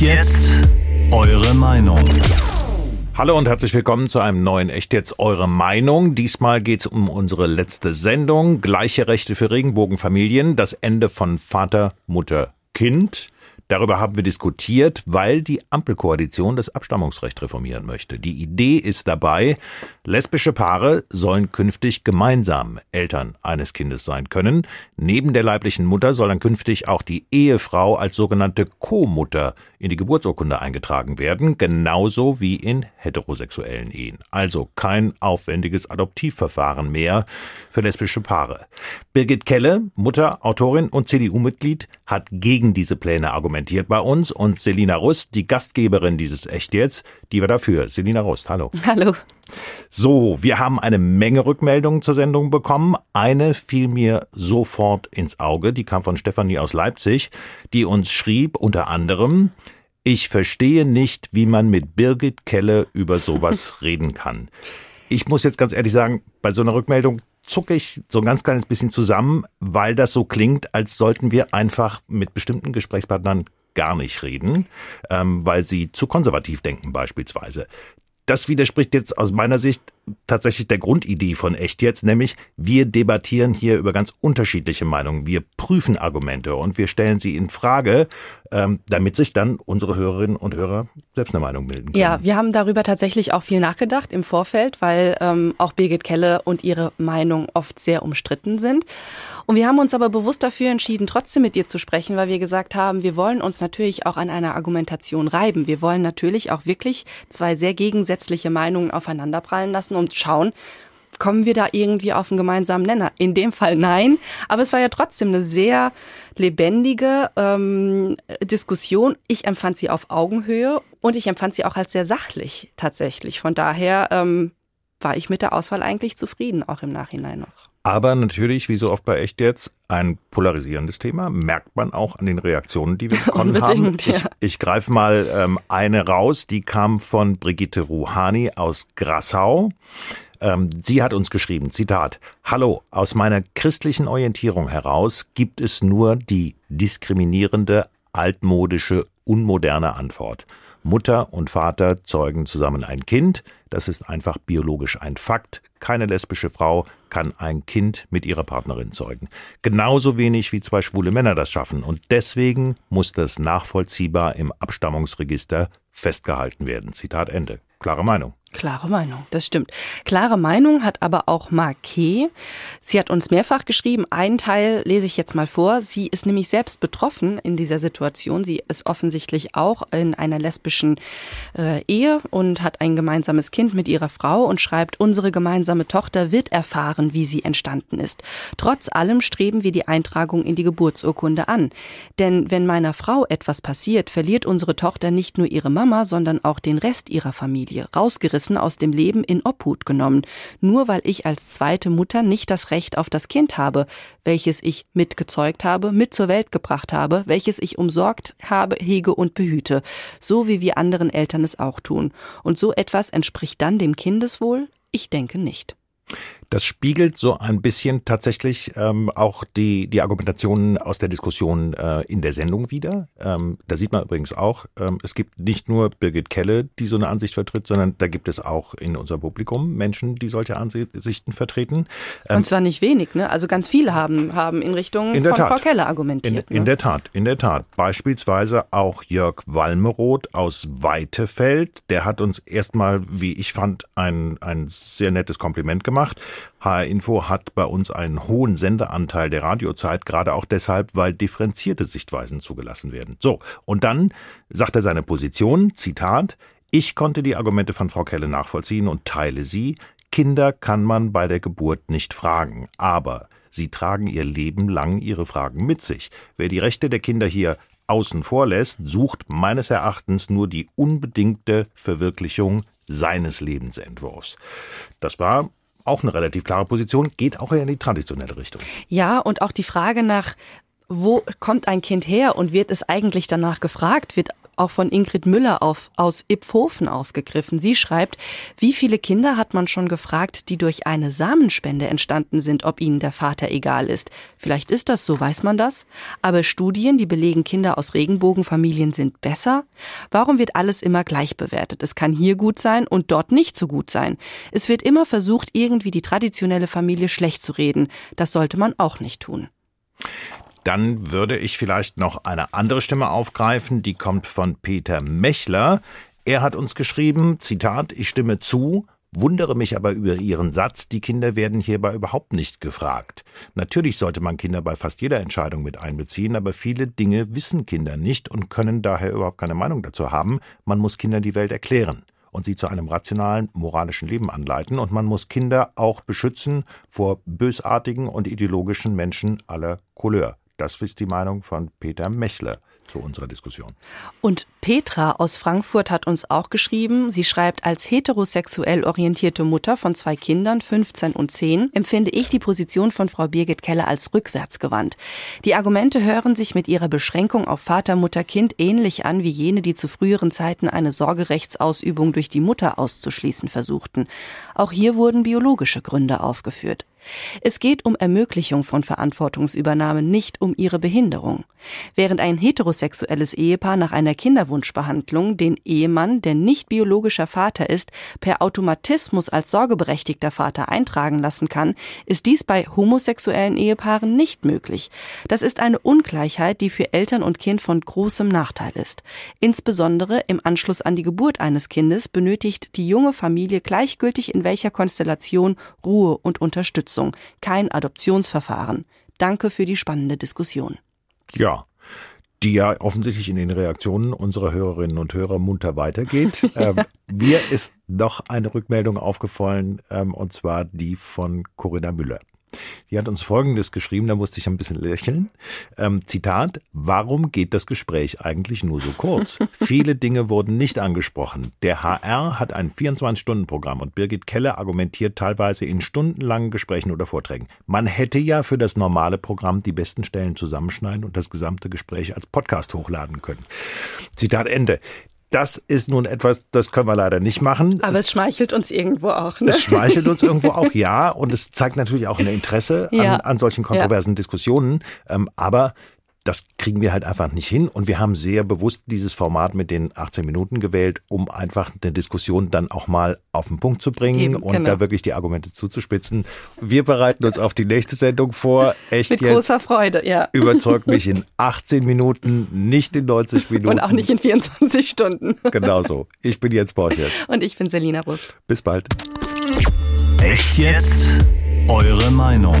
Jetzt? Eure Meinung. Hallo und herzlich willkommen zu einem neuen Echt jetzt eure Meinung. Diesmal geht es um unsere letzte Sendung. Gleiche Rechte für Regenbogenfamilien. Das Ende von Vater, Mutter, Kind. Darüber haben wir diskutiert, weil die Ampelkoalition das Abstammungsrecht reformieren möchte. Die Idee ist dabei, lesbische Paare sollen künftig gemeinsam Eltern eines Kindes sein können. Neben der leiblichen Mutter soll dann künftig auch die Ehefrau als sogenannte Co-Mutter in die Geburtsurkunde eingetragen werden, genauso wie in heterosexuellen Ehen. Also kein aufwendiges Adoptivverfahren mehr für lesbische Paare. Birgit Kelle, Mutter, Autorin und CDU-Mitglied, hat gegen diese Pläne argumentiert bei uns und Selina Rust, die Gastgeberin dieses Echt jetzt, die war dafür. Selina Rust, hallo. Hallo. So, wir haben eine Menge Rückmeldungen zur Sendung bekommen. Eine fiel mir sofort ins Auge, die kam von Stefanie aus Leipzig, die uns schrieb unter anderem, ich verstehe nicht, wie man mit Birgit Kelle über sowas reden kann. Ich muss jetzt ganz ehrlich sagen, bei so einer Rückmeldung zucke ich so ein ganz kleines bisschen zusammen, weil das so klingt, als sollten wir einfach mit bestimmten Gesprächspartnern gar nicht reden, ähm, weil sie zu konservativ denken beispielsweise. Das widerspricht jetzt aus meiner Sicht tatsächlich der Grundidee von Echt jetzt, nämlich wir debattieren hier über ganz unterschiedliche Meinungen. Wir prüfen Argumente und wir stellen sie in Frage, ähm, damit sich dann unsere Hörerinnen und Hörer selbst eine Meinung bilden können. Ja, wir haben darüber tatsächlich auch viel nachgedacht im Vorfeld, weil ähm, auch Birgit Kelle und ihre Meinung oft sehr umstritten sind. Und wir haben uns aber bewusst dafür entschieden, trotzdem mit ihr zu sprechen, weil wir gesagt haben, wir wollen uns natürlich auch an einer Argumentation reiben. Wir wollen natürlich auch wirklich zwei sehr gegensätzliche Meinungen aufeinanderprallen lassen und schauen, kommen wir da irgendwie auf einen gemeinsamen Nenner? In dem Fall nein, aber es war ja trotzdem eine sehr lebendige ähm, Diskussion. Ich empfand sie auf Augenhöhe und ich empfand sie auch als sehr sachlich tatsächlich. Von daher ähm, war ich mit der Auswahl eigentlich zufrieden, auch im Nachhinein noch. Aber natürlich, wie so oft bei Echt jetzt, ein polarisierendes Thema. Merkt man auch an den Reaktionen, die wir bekommen haben. Ich, ja. ich greife mal ähm, eine raus, die kam von Brigitte Ruhani aus Grassau. Ähm, sie hat uns geschrieben, Zitat, Hallo, aus meiner christlichen Orientierung heraus gibt es nur die diskriminierende, altmodische, unmoderne Antwort. Mutter und Vater zeugen zusammen ein Kind. Das ist einfach biologisch ein Fakt. Keine lesbische Frau kann ein Kind mit ihrer Partnerin zeugen. Genauso wenig wie zwei schwule Männer das schaffen. Und deswegen muss das nachvollziehbar im Abstammungsregister festgehalten werden. Zitat Ende. Klare Meinung. Klare Meinung, das stimmt. Klare Meinung hat aber auch Marquet. Sie hat uns mehrfach geschrieben, einen Teil lese ich jetzt mal vor. Sie ist nämlich selbst betroffen in dieser Situation. Sie ist offensichtlich auch in einer lesbischen äh, Ehe und hat ein gemeinsames Kind mit ihrer Frau und schreibt, unsere gemeinsame Tochter wird erfahren, wie sie entstanden ist. Trotz allem streben wir die Eintragung in die Geburtsurkunde an. Denn wenn meiner Frau etwas passiert, verliert unsere Tochter nicht nur ihre Mama, sondern auch den Rest ihrer Familie. Rausgerissen Ereignissen aus dem Leben in Obhut genommen, nur weil ich als zweite Mutter nicht das Recht auf das Kind habe, welches ich mitgezeugt habe, mit zur Welt gebracht habe, welches ich umsorgt habe, hege und behüte, so wie wir anderen Eltern es auch tun. Und so etwas entspricht dann dem Kindeswohl? Ich denke nicht. Das spiegelt so ein bisschen tatsächlich ähm, auch die, die Argumentationen aus der Diskussion äh, in der Sendung wieder. Ähm, da sieht man übrigens auch, ähm, es gibt nicht nur Birgit Kelle, die so eine Ansicht vertritt, sondern da gibt es auch in unserem Publikum Menschen, die solche Ansichten vertreten. Ähm, Und zwar nicht wenig, ne? Also ganz viele haben, haben in Richtung in von Tat. Frau Kelle argumentiert. In, in ne? der Tat, in der Tat. Beispielsweise auch Jörg Walmeroth aus Weitefeld, der hat uns erstmal, wie ich fand, ein, ein sehr nettes Kompliment gemacht. HR Info hat bei uns einen hohen Sendeanteil der Radiozeit, gerade auch deshalb, weil differenzierte Sichtweisen zugelassen werden. So, und dann sagt er seine Position, Zitat, ich konnte die Argumente von Frau Kelle nachvollziehen und teile sie. Kinder kann man bei der Geburt nicht fragen, aber sie tragen ihr Leben lang ihre Fragen mit sich. Wer die Rechte der Kinder hier außen vor lässt, sucht meines Erachtens nur die unbedingte Verwirklichung seines Lebensentwurfs. Das war auch eine relativ klare Position, geht auch eher in die traditionelle Richtung. Ja, und auch die Frage nach, wo kommt ein Kind her und wird es eigentlich danach gefragt, wird auch von Ingrid Müller auf, aus Ipfhofen aufgegriffen. Sie schreibt, wie viele Kinder hat man schon gefragt, die durch eine Samenspende entstanden sind, ob ihnen der Vater egal ist. Vielleicht ist das so, weiß man das? Aber Studien, die belegen, Kinder aus Regenbogenfamilien sind besser? Warum wird alles immer gleich bewertet? Es kann hier gut sein und dort nicht so gut sein. Es wird immer versucht, irgendwie die traditionelle Familie schlecht zu reden. Das sollte man auch nicht tun. Dann würde ich vielleicht noch eine andere Stimme aufgreifen, die kommt von Peter Mechler. Er hat uns geschrieben, Zitat, ich stimme zu, wundere mich aber über Ihren Satz, die Kinder werden hierbei überhaupt nicht gefragt. Natürlich sollte man Kinder bei fast jeder Entscheidung mit einbeziehen, aber viele Dinge wissen Kinder nicht und können daher überhaupt keine Meinung dazu haben. Man muss Kindern die Welt erklären und sie zu einem rationalen, moralischen Leben anleiten. Und man muss Kinder auch beschützen vor bösartigen und ideologischen Menschen aller Couleur. Das ist die Meinung von Peter Mechler zu unserer Diskussion. Und Petra aus Frankfurt hat uns auch geschrieben, sie schreibt, als heterosexuell orientierte Mutter von zwei Kindern, 15 und 10, empfinde ich die Position von Frau Birgit Keller als rückwärtsgewandt. Die Argumente hören sich mit ihrer Beschränkung auf Vater, Mutter, Kind ähnlich an wie jene, die zu früheren Zeiten eine Sorgerechtsausübung durch die Mutter auszuschließen versuchten. Auch hier wurden biologische Gründe aufgeführt. Es geht um Ermöglichung von Verantwortungsübernahme, nicht um ihre Behinderung. Während ein heterosexuelles Ehepaar nach einer Kinderwunschbehandlung den Ehemann, der nicht biologischer Vater ist, per Automatismus als sorgeberechtigter Vater eintragen lassen kann, ist dies bei homosexuellen Ehepaaren nicht möglich. Das ist eine Ungleichheit, die für Eltern und Kind von großem Nachteil ist. Insbesondere im Anschluss an die Geburt eines Kindes benötigt die junge Familie gleichgültig in welcher Konstellation Ruhe und Unterstützung. Unterstützung, kein Adoptionsverfahren. Danke für die spannende Diskussion. Ja, die ja offensichtlich in den Reaktionen unserer Hörerinnen und Hörer munter weitergeht. ähm, mir ist noch eine Rückmeldung aufgefallen, ähm, und zwar die von Corinna Müller. Die hat uns Folgendes geschrieben, da musste ich ein bisschen lächeln. Ähm, Zitat, warum geht das Gespräch eigentlich nur so kurz? Viele Dinge wurden nicht angesprochen. Der HR hat ein 24-Stunden-Programm und Birgit Keller argumentiert teilweise in stundenlangen Gesprächen oder Vorträgen. Man hätte ja für das normale Programm die besten Stellen zusammenschneiden und das gesamte Gespräch als Podcast hochladen können. Zitat Ende. Das ist nun etwas, das können wir leider nicht machen. Aber es schmeichelt uns irgendwo auch. Ne? Es schmeichelt uns irgendwo auch, ja. Und es zeigt natürlich auch ein Interesse ja. an, an, solchen kontroversen ja. Diskussionen. Ähm, aber das kriegen wir halt einfach nicht hin. Und wir haben sehr bewusst dieses Format mit den 18 Minuten gewählt, um einfach eine Diskussion dann auch mal auf den Punkt zu bringen Eben, und genau. da wirklich die Argumente zuzuspitzen. Wir bereiten uns auf die nächste Sendung vor. Echt mit jetzt. großer Freude, ja. Überzeugt mich in 18 Minuten, nicht in 90 Minuten. Und auch nicht in 24 Stunden. Genau so. Ich bin Jens Borchert. Und ich bin Selina Rust. Bis bald. Echt jetzt? Eure Meinung.